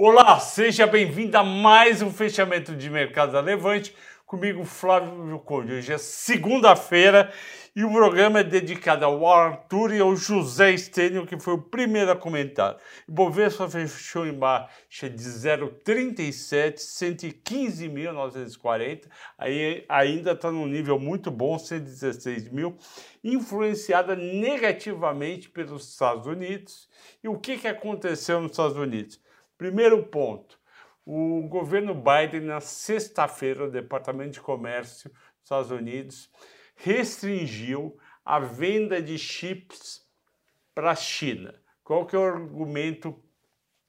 Olá, seja bem-vindo a mais um fechamento de mercado da Levante. Comigo, Flávio Conde. Hoje é segunda-feira e o programa é dedicado ao Arthur e ao José Stênio, que foi o primeiro a comentar. O Bovespa fechou em baixa de 0,37, 115.940, aí ainda está num nível muito bom, 116 mil, influenciada negativamente pelos Estados Unidos. E o que, que aconteceu nos Estados Unidos? Primeiro ponto, o governo Biden, na sexta-feira, o Departamento de Comércio dos Estados Unidos restringiu a venda de chips para a China. Qual que é o argumento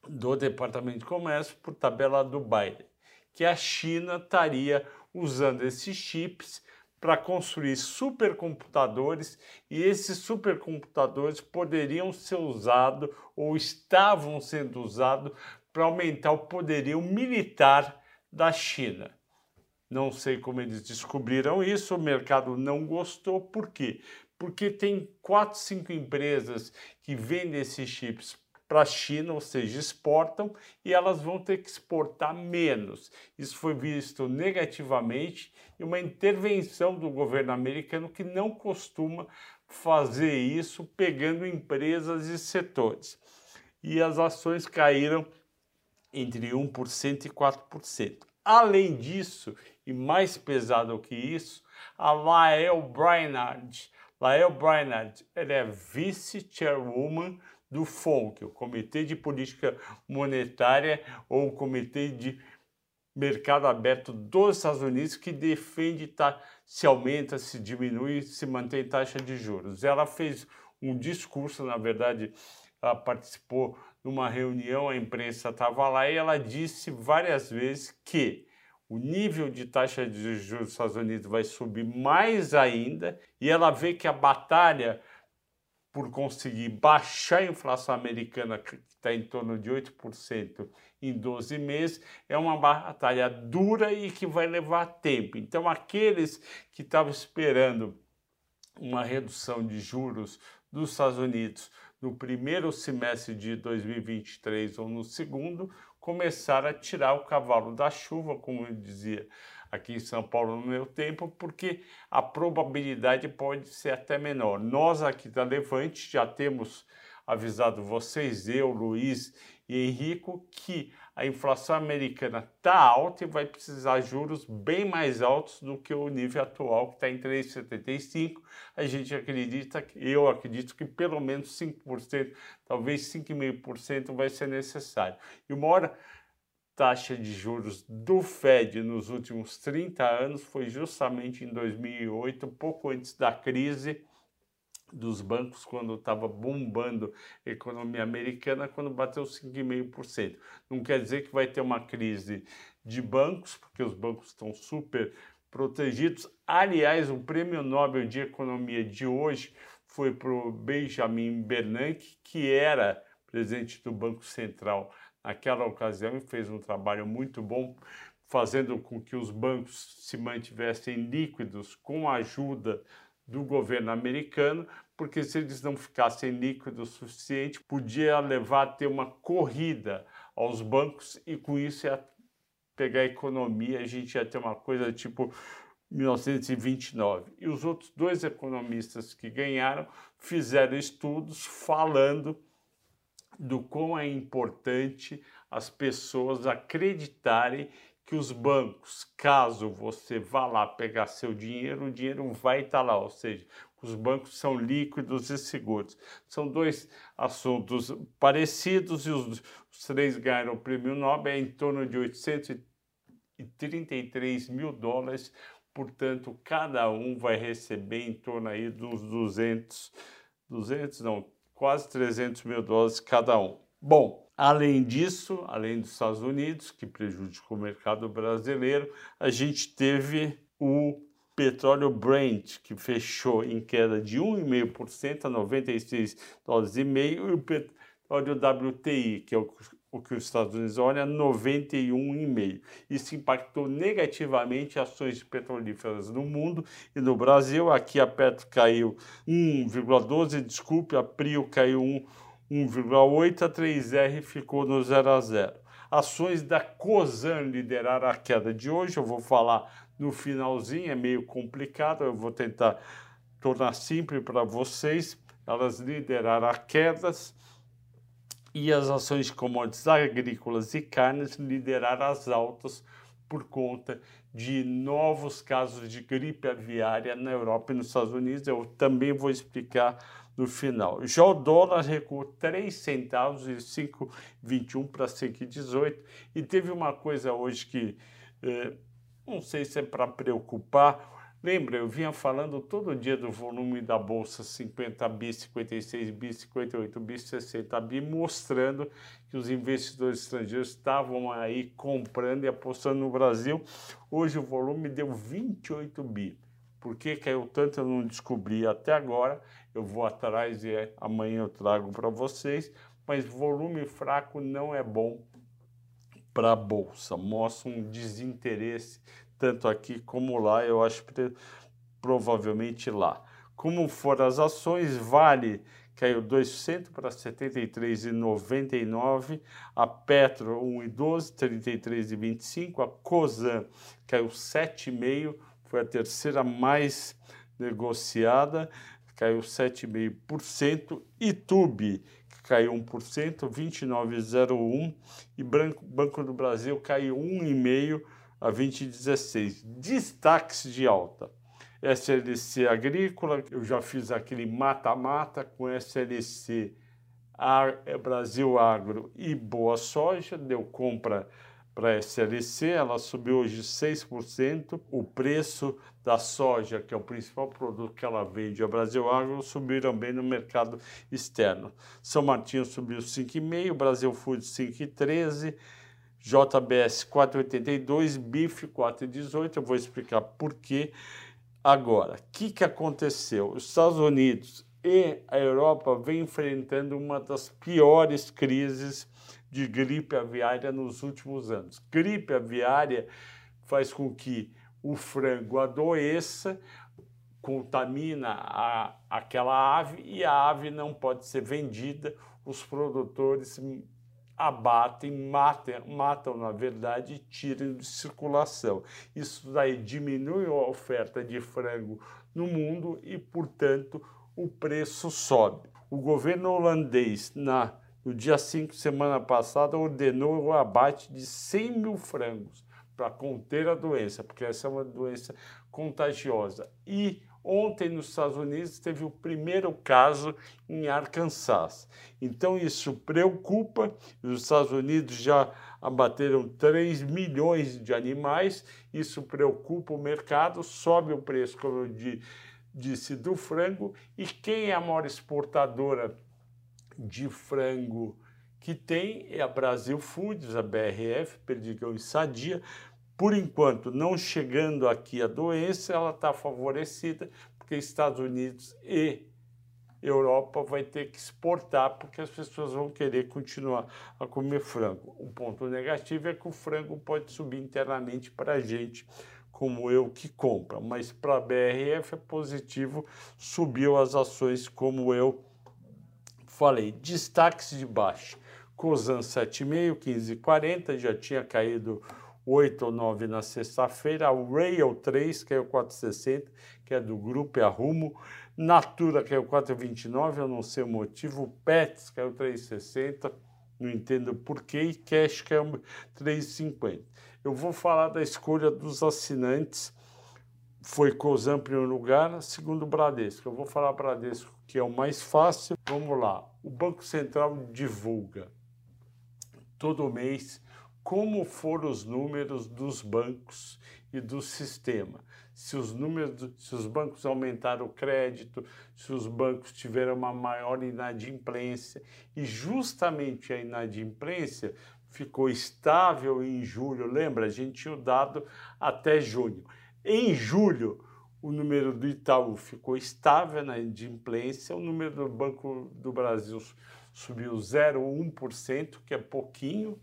do Departamento de Comércio por tabela do Biden? Que a China estaria usando esses chips para construir supercomputadores e esses supercomputadores poderiam ser usados ou estavam sendo usados para aumentar o poderio militar da China. Não sei como eles descobriram isso, o mercado não gostou, por quê? Porque tem quatro, cinco empresas que vendem esses chips para a China, ou seja, exportam, e elas vão ter que exportar menos. Isso foi visto negativamente e uma intervenção do governo americano que não costuma fazer isso pegando empresas e setores. E as ações caíram entre 1% e 4%. Além disso, e mais pesado que isso, a Lael Brainard. Lael Brainard ela é vice-chairwoman do FONC, o Comitê de Política Monetária ou Comitê de Mercado Aberto dos Estados Unidos, que defende tá, se aumenta, se diminui, se mantém taxa de juros. Ela fez um discurso, na verdade, ela participou numa reunião, a imprensa estava lá e ela disse várias vezes que o nível de taxa de juros dos Estados Unidos vai subir mais ainda e ela vê que a batalha por conseguir baixar a inflação americana, que está em torno de 8% em 12 meses, é uma batalha dura e que vai levar tempo. Então, aqueles que estavam esperando uma redução de juros dos Estados Unidos no primeiro semestre de 2023 ou no segundo, começar a tirar o cavalo da chuva, como eu dizia aqui em São Paulo no meu tempo, porque a probabilidade pode ser até menor. Nós aqui da Levante já temos avisado vocês, eu, Luiz e Henrico, que a inflação americana está alta e vai precisar juros bem mais altos do que o nível atual, que está em 3,75. A gente acredita, eu acredito que pelo menos 5%, talvez 5,5% vai ser necessário. E uma hora taxa de juros do Fed nos últimos 30 anos foi justamente em 2008, pouco antes da crise, dos bancos quando estava bombando a economia americana, quando bateu 5,5%. Não quer dizer que vai ter uma crise de bancos, porque os bancos estão super protegidos. Aliás, o prêmio Nobel de Economia de hoje foi para o Benjamin Bernanke, que era presidente do Banco Central naquela ocasião e fez um trabalho muito bom, fazendo com que os bancos se mantivessem líquidos com a ajuda do governo americano, porque se eles não ficassem líquidos o suficiente, podia levar a ter uma corrida aos bancos e com isso ia pegar a economia, a gente ia ter uma coisa tipo 1929. E os outros dois economistas que ganharam fizeram estudos falando do quão é importante as pessoas acreditarem que os bancos, caso você vá lá pegar seu dinheiro, o dinheiro vai estar lá, ou seja, os bancos são líquidos e seguros. São dois assuntos parecidos e os, os três ganharam o prêmio Nobel em torno de 833 mil dólares, portanto, cada um vai receber em torno aí dos 200, 200 não, quase 300 mil dólares cada um. Bom, Além disso, além dos Estados Unidos, que prejudicou o mercado brasileiro, a gente teve o petróleo Brent, que fechou em queda de 1,5% a 96 dólares e meio, e o petróleo WTI, que é o, o que os Estados Unidos olham, 91,5. Isso impactou negativamente ações petrolíferas no mundo e no Brasil. Aqui a Petro caiu 1,12, desculpe, a Prio caiu 1 1,8, a 3R ficou no 0 a 0. Ações da COSAN lideraram a queda de hoje. Eu vou falar no finalzinho, é meio complicado, eu vou tentar tornar simples para vocês. Elas lideraram a quedas e as ações de commodities agrícolas e carnes lideraram as altas por conta de novos casos de gripe aviária na Europa e nos Estados Unidos. Eu também vou explicar no final. Já o dólar recuou 3 centavos de 5,21 para 5,18 e teve uma coisa hoje que eh, não sei se é para preocupar, Lembra, eu vinha falando todo dia do volume da bolsa 50 bi, 56 bi, 58 bi, 60 bi, mostrando que os investidores estrangeiros estavam aí comprando e apostando no Brasil. Hoje o volume deu 28 bi. Por que caiu tanto eu não descobri até agora. Eu vou atrás e é, amanhã eu trago para vocês. Mas volume fraco não é bom para a bolsa, mostra um desinteresse tanto aqui como lá, eu acho que provavelmente lá. Como foram as ações, Vale caiu 2% para 73,99, a Petro 1,12, 33,25, a Cosan caiu 7,5, foi a terceira mais negociada, caiu 7,5%, Itube caiu 1%, 29,01 e Banco do Brasil caiu 1,5%, a 2016. Destaques de alta. SLC Agrícola, eu já fiz aquele mata-mata com SLC é Brasil Agro e Boa Soja, deu compra para a SLC, ela subiu hoje 6%. O preço da soja, que é o principal produto que ela vende, a Brasil Agro, subiram bem no mercado externo. São Martinho subiu 5,5%, Brasil Food 5,13%, JBS 482, BIF 418, eu vou explicar por quê. Agora, o que, que aconteceu? Os Estados Unidos e a Europa vêm enfrentando uma das piores crises de gripe aviária nos últimos anos. Gripe aviária faz com que o frango adoeça, contamina a, aquela ave e a ave não pode ser vendida. Os produtores abatem, matam, matam na verdade, e tiram de circulação. Isso daí diminui a oferta de frango no mundo e, portanto, o preço sobe. O governo holandês, na, no dia 5, semana passada, ordenou o abate de 100 mil frangos para conter a doença, porque essa é uma doença contagiosa. E Ontem, nos Estados Unidos, teve o primeiro caso em Arkansas. Então, isso preocupa. Os Estados Unidos já abateram 3 milhões de animais. Isso preocupa o mercado, sobe o preço, como eu disse, do frango. E quem é a maior exportadora de frango que tem é a Brasil Foods, a BRF, Perdigão e Sadia, por enquanto, não chegando aqui a doença, ela está favorecida, porque Estados Unidos e Europa vai ter que exportar, porque as pessoas vão querer continuar a comer frango. O ponto negativo é que o frango pode subir internamente para a gente, como eu que compra, mas para a BRF é positivo, subiu as ações como eu falei. Destaques de baixa. Cosan 7,5, 15,40, já tinha caído 8 ou 9 na sexta-feira, a Rail 3 caiu 4,60, que é do grupo e Arrumo, Natura caiu 4,29, eu não sei o motivo, Pets caiu 3,60, não entendo porquê, e Cash caiu 3,50. Eu vou falar da escolha dos assinantes, foi Cosan em primeiro lugar, segundo o Bradesco. Eu vou falar Bradesco, que é o mais fácil. Vamos lá. O Banco Central divulga todo mês como foram os números dos bancos e do sistema. Se os números, se os bancos aumentaram o crédito, se os bancos tiveram uma maior inadimplência e justamente a inadimplência ficou estável em julho. Lembra, a gente tinha o dado até junho. Em julho, o número do Itaú ficou estável na inadimplência, o número do Banco do Brasil subiu 0,1%, que é pouquinho,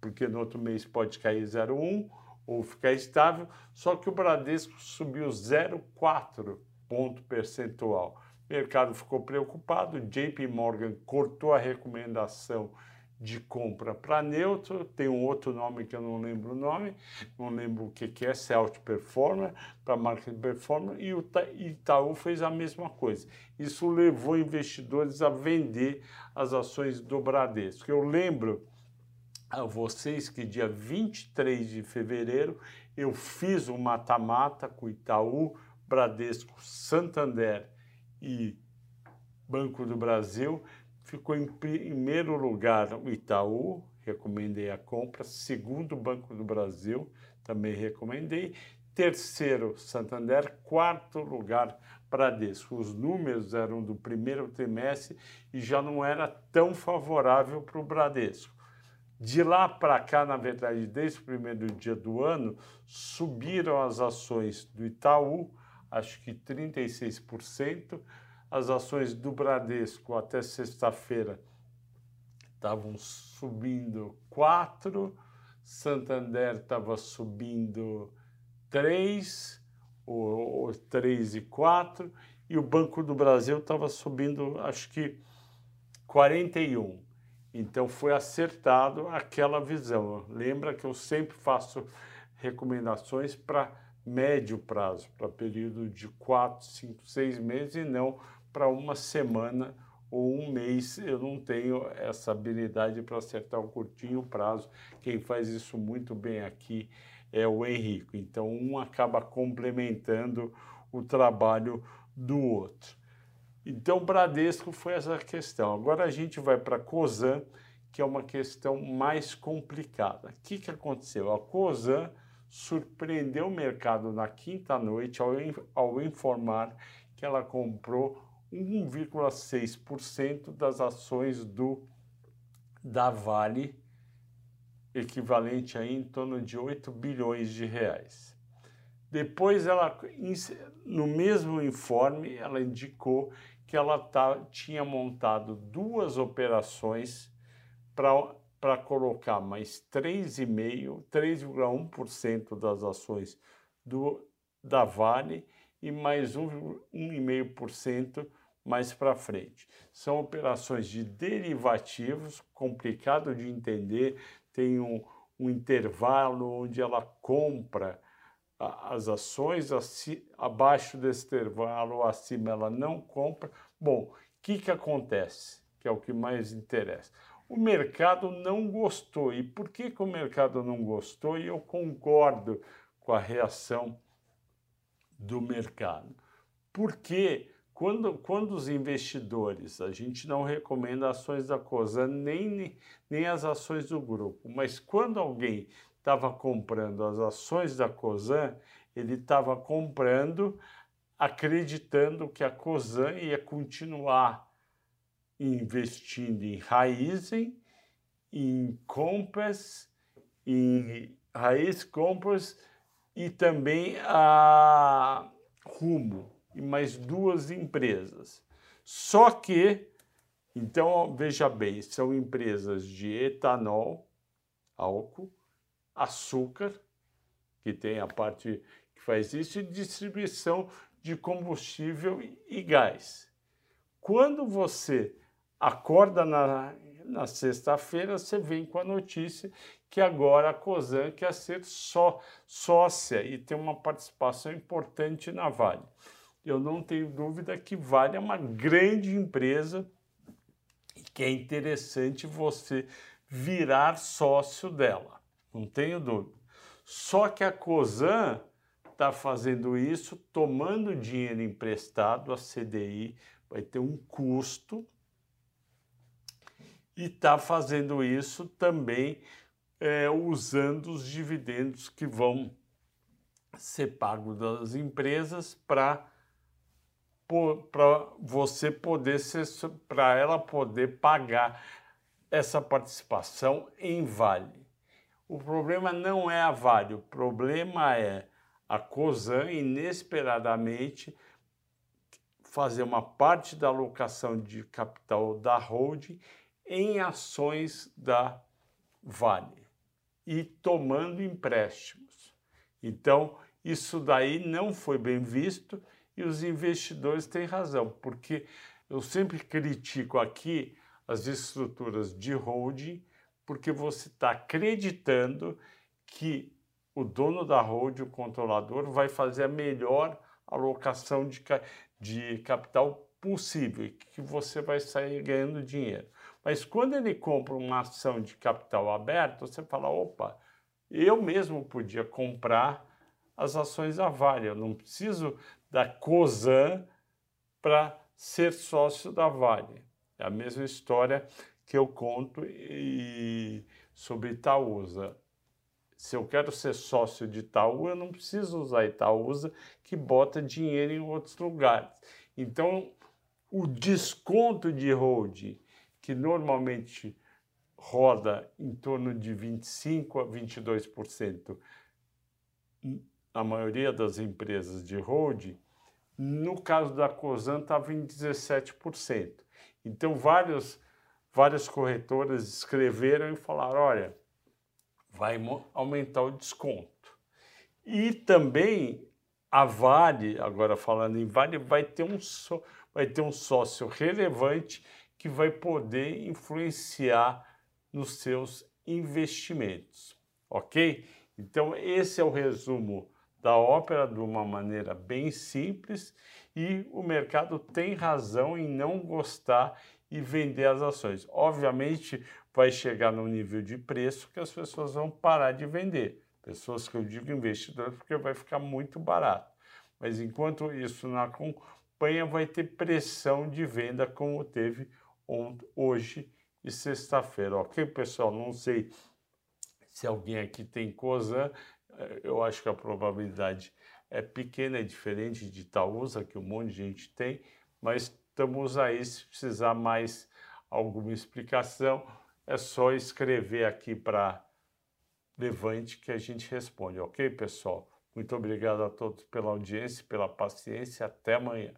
porque no outro mês pode cair 0,1 ou ficar estável, só que o Bradesco subiu 0,4 ponto percentual. O mercado ficou preocupado, JP Morgan cortou a recomendação de compra para neutro, tem um outro nome que eu não lembro o nome, não lembro o que, que é, Celt Performer, para Market Performer, e o Itaú fez a mesma coisa. Isso levou investidores a vender as ações do Bradesco. Eu lembro a vocês que dia 23 de fevereiro eu fiz um mata-mata com Itaú, Bradesco, Santander e Banco do Brasil Ficou em primeiro lugar o Itaú, recomendei a compra. Segundo, o Banco do Brasil, também recomendei. Terceiro, Santander. Quarto lugar, Bradesco. Os números eram do primeiro trimestre e já não era tão favorável para o Bradesco. De lá para cá, na verdade, desde o primeiro dia do ano, subiram as ações do Itaú, acho que 36%, as ações do Bradesco até sexta-feira estavam subindo 4, Santander estava subindo 3, ou, ou 3 e 4, e o Banco do Brasil estava subindo, acho que 41. Então foi acertado aquela visão. Lembra que eu sempre faço recomendações para médio prazo, para período de 4, 5, 6 meses e não para uma semana ou um mês. Eu não tenho essa habilidade para acertar o curtinho prazo. Quem faz isso muito bem aqui é o Henrico. Então, um acaba complementando o trabalho do outro. Então, Bradesco foi essa questão. Agora a gente vai para a COSAN, que é uma questão mais complicada. O que, que aconteceu? A COSAN surpreendeu o mercado na quinta noite ao, ao informar que ela comprou 1,6% das ações do da Vale, equivalente a em torno de 8 bilhões de reais. Depois ela no mesmo informe ela indicou que ela tá, tinha montado duas operações para colocar mais 3,5, 3,1% das ações do, da Vale e mais 1,5% mais para frente. São operações de derivativos, complicado de entender, tem um, um intervalo onde ela compra as ações, abaixo desse intervalo, acima ela não compra. Bom, o que, que acontece? Que é o que mais interessa. O mercado não gostou. E por que, que o mercado não gostou? E eu concordo com a reação do mercado. Porque quando, quando os investidores, a gente não recomenda ações da COSAN nem, nem as ações do grupo, mas quando alguém estava comprando as ações da COSAN, ele estava comprando acreditando que a COSAN ia continuar investindo em Raizen, em Compass, em Raiz Compass e também a Rumo e mais duas empresas. Só que, então, veja bem, são empresas de etanol, álcool, açúcar, que tem a parte que faz isso, e distribuição de combustível e gás. Quando você acorda na, na sexta-feira, você vem com a notícia que agora a COSAN quer ser só sócia e tem uma participação importante na Vale eu não tenho dúvida que Vale é uma grande empresa e que é interessante você virar sócio dela. Não tenho dúvida. Só que a COSAN está fazendo isso tomando dinheiro emprestado, a CDI vai ter um custo e está fazendo isso também é, usando os dividendos que vão ser pagos das empresas para para você poder ser para ela poder pagar essa participação em Vale. O problema não é a Vale, o problema é a COSAN inesperadamente fazer uma parte da alocação de capital da holding em ações da Vale e tomando empréstimos. Então, isso daí não foi bem visto e os investidores têm razão, porque eu sempre critico aqui as estruturas de holding porque você está acreditando que o dono da hold, o controlador, vai fazer a melhor alocação de, de capital possível, que você vai sair ganhando dinheiro. Mas quando ele compra uma ação de capital aberto, você fala: opa, eu mesmo podia comprar as ações da Vale, eu não preciso da COSAN para ser sócio da Vale. É a mesma história que eu conto e, sobre Itaúsa. Se eu quero ser sócio de Itaú, eu não preciso usar Itaúsa, que bota dinheiro em outros lugares. Então, o desconto de hold, que normalmente roda em torno de 25% a 22%, a maioria das empresas de hold, no caso da COSAN estava em 17%. Então, vários, várias corretoras escreveram e falaram: olha, vai aumentar o desconto. E também a Vale, agora falando em Vale, vai ter um, vai ter um sócio relevante que vai poder influenciar nos seus investimentos, ok? Então, esse é o resumo da ópera de uma maneira bem simples e o mercado tem razão em não gostar e vender as ações. Obviamente, vai chegar num nível de preço que as pessoas vão parar de vender. Pessoas que eu digo investidores, porque vai ficar muito barato. Mas enquanto isso não acompanha, vai ter pressão de venda, como teve hoje e sexta-feira. Ok, pessoal? Não sei se alguém aqui tem COSAN, eh, eu acho que a probabilidade é pequena, é diferente de Itaúsa, que um monte de gente tem, mas estamos aí se precisar mais alguma explicação é só escrever aqui para Levante que a gente responde, ok, pessoal? Muito obrigado a todos pela audiência, pela paciência. Até amanhã.